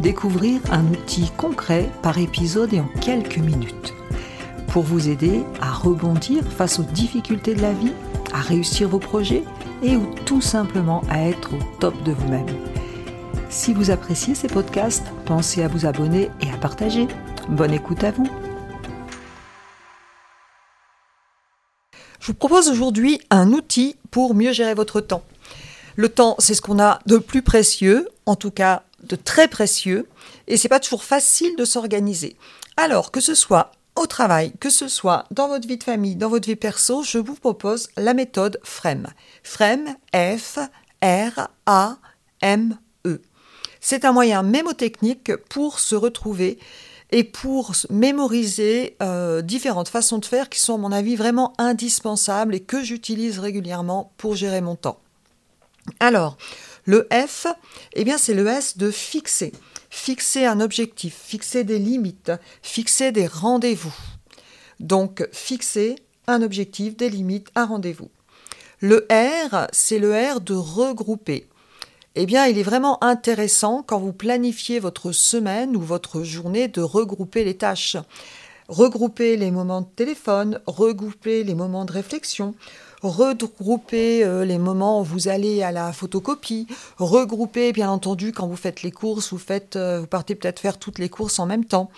découvrir un outil concret par épisode et en quelques minutes. Pour vous aider à rebondir face aux difficultés de la vie, à réussir vos projets et ou tout simplement à être au top de vous-même. Si vous appréciez ces podcasts, pensez à vous abonner et à partager. Bonne écoute à vous. Je vous propose aujourd'hui un outil pour mieux gérer votre temps. Le temps, c'est ce qu'on a de plus précieux, en tout cas très précieux, et c'est pas toujours facile de s'organiser. Alors, que ce soit au travail, que ce soit dans votre vie de famille, dans votre vie perso, je vous propose la méthode FREM. FREM, F, R, A, M, E. C'est un moyen mémotechnique pour se retrouver et pour mémoriser euh, différentes façons de faire qui sont, à mon avis, vraiment indispensables et que j'utilise régulièrement pour gérer mon temps. Alors, le F, eh bien, c'est le S de fixer. Fixer un objectif, fixer des limites, fixer des rendez-vous. Donc, fixer un objectif, des limites, un rendez-vous. Le R, c'est le R de regrouper. Eh bien, il est vraiment intéressant quand vous planifiez votre semaine ou votre journée de regrouper les tâches. Regrouper les moments de téléphone, regrouper les moments de réflexion, regrouper euh, les moments où vous allez à la photocopie, regrouper bien entendu quand vous faites les courses, vous faites, euh, vous partez peut-être faire toutes les courses en même temps.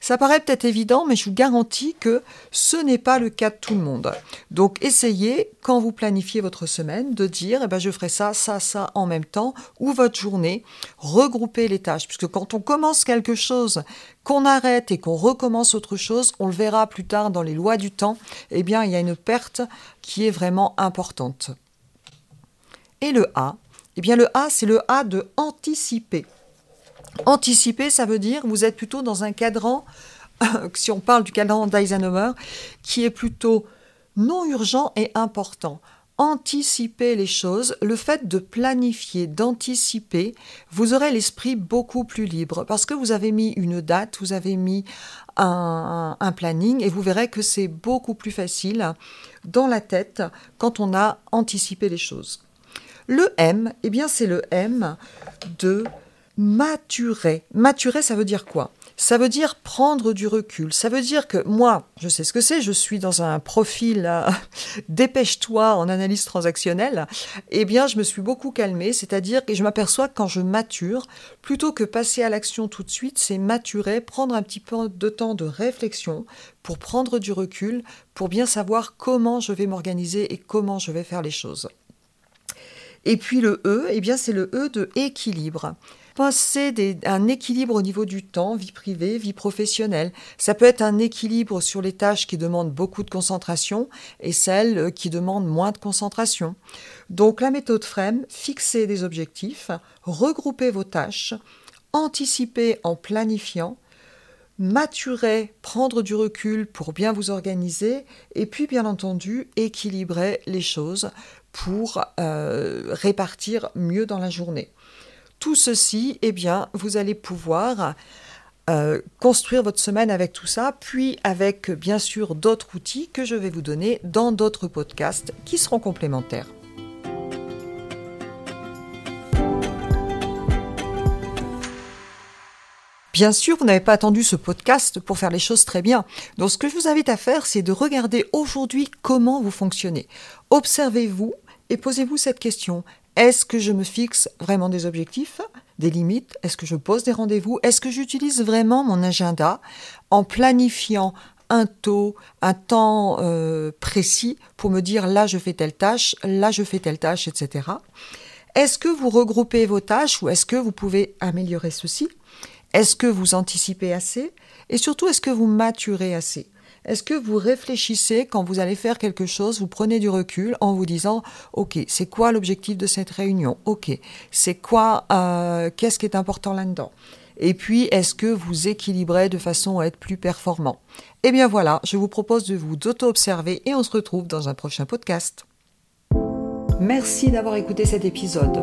Ça paraît peut-être évident, mais je vous garantis que ce n'est pas le cas de tout le monde. Donc essayez quand vous planifiez votre semaine de dire, eh ben, je ferai ça, ça, ça en même temps, ou votre journée, regrouper les tâches, puisque quand on commence quelque chose, qu'on arrête et qu'on recommence autre chose, on le verra plus tard dans les lois du temps, eh bien il y a une perte qui est vraiment importante. Et le A, eh bien le A c'est le A de anticiper. Anticiper, ça veut dire vous êtes plutôt dans un cadran, si on parle du cadran d'Eisenhower, qui est plutôt non urgent et important anticiper les choses, le fait de planifier, d'anticiper, vous aurez l'esprit beaucoup plus libre parce que vous avez mis une date, vous avez mis un, planning et vous verrez que c'est beaucoup plus facile dans la tête quand on a anticipé les choses. Le M, eh bien c'est le M de maturer. Maturer, ça veut dire quoi? Ça veut dire prendre du recul. Ça veut dire que moi, je sais ce que c'est, je suis dans un profil euh, dépêche-toi en analyse transactionnelle. Eh bien, je me suis beaucoup calmée, c'est-à-dire que je m'aperçois que quand je mature, plutôt que passer à l'action tout de suite, c'est maturer, prendre un petit peu de temps de réflexion pour prendre du recul, pour bien savoir comment je vais m'organiser et comment je vais faire les choses. Et puis le E, eh bien c'est le E de équilibre penser un équilibre au niveau du temps, vie privée, vie professionnelle. Ça peut être un équilibre sur les tâches qui demandent beaucoup de concentration et celles qui demandent moins de concentration. Donc la méthode FREM, fixer des objectifs, regrouper vos tâches, anticiper en planifiant, maturer, prendre du recul pour bien vous organiser et puis bien entendu équilibrer les choses pour euh, répartir mieux dans la journée. Tout ceci, eh bien, vous allez pouvoir euh, construire votre semaine avec tout ça, puis avec bien sûr d'autres outils que je vais vous donner dans d'autres podcasts qui seront complémentaires. Bien sûr, vous n'avez pas attendu ce podcast pour faire les choses très bien. Donc ce que je vous invite à faire, c'est de regarder aujourd'hui comment vous fonctionnez. Observez-vous et posez-vous cette question. Est-ce que je me fixe vraiment des objectifs, des limites? Est-ce que je pose des rendez-vous? Est-ce que j'utilise vraiment mon agenda en planifiant un taux, un temps euh, précis pour me dire là je fais telle tâche, là je fais telle tâche, etc. Est-ce que vous regroupez vos tâches ou est-ce que vous pouvez améliorer ceci? Est-ce que vous anticipez assez Et surtout, est-ce que vous maturez assez? Est-ce que vous réfléchissez quand vous allez faire quelque chose, vous prenez du recul en vous disant, ok, c'est quoi l'objectif de cette réunion? Ok, c'est quoi, euh, qu'est-ce qui est important là-dedans? Et puis, est-ce que vous équilibrez de façon à être plus performant? Eh bien voilà, je vous propose de vous auto-observer et on se retrouve dans un prochain podcast. Merci d'avoir écouté cet épisode.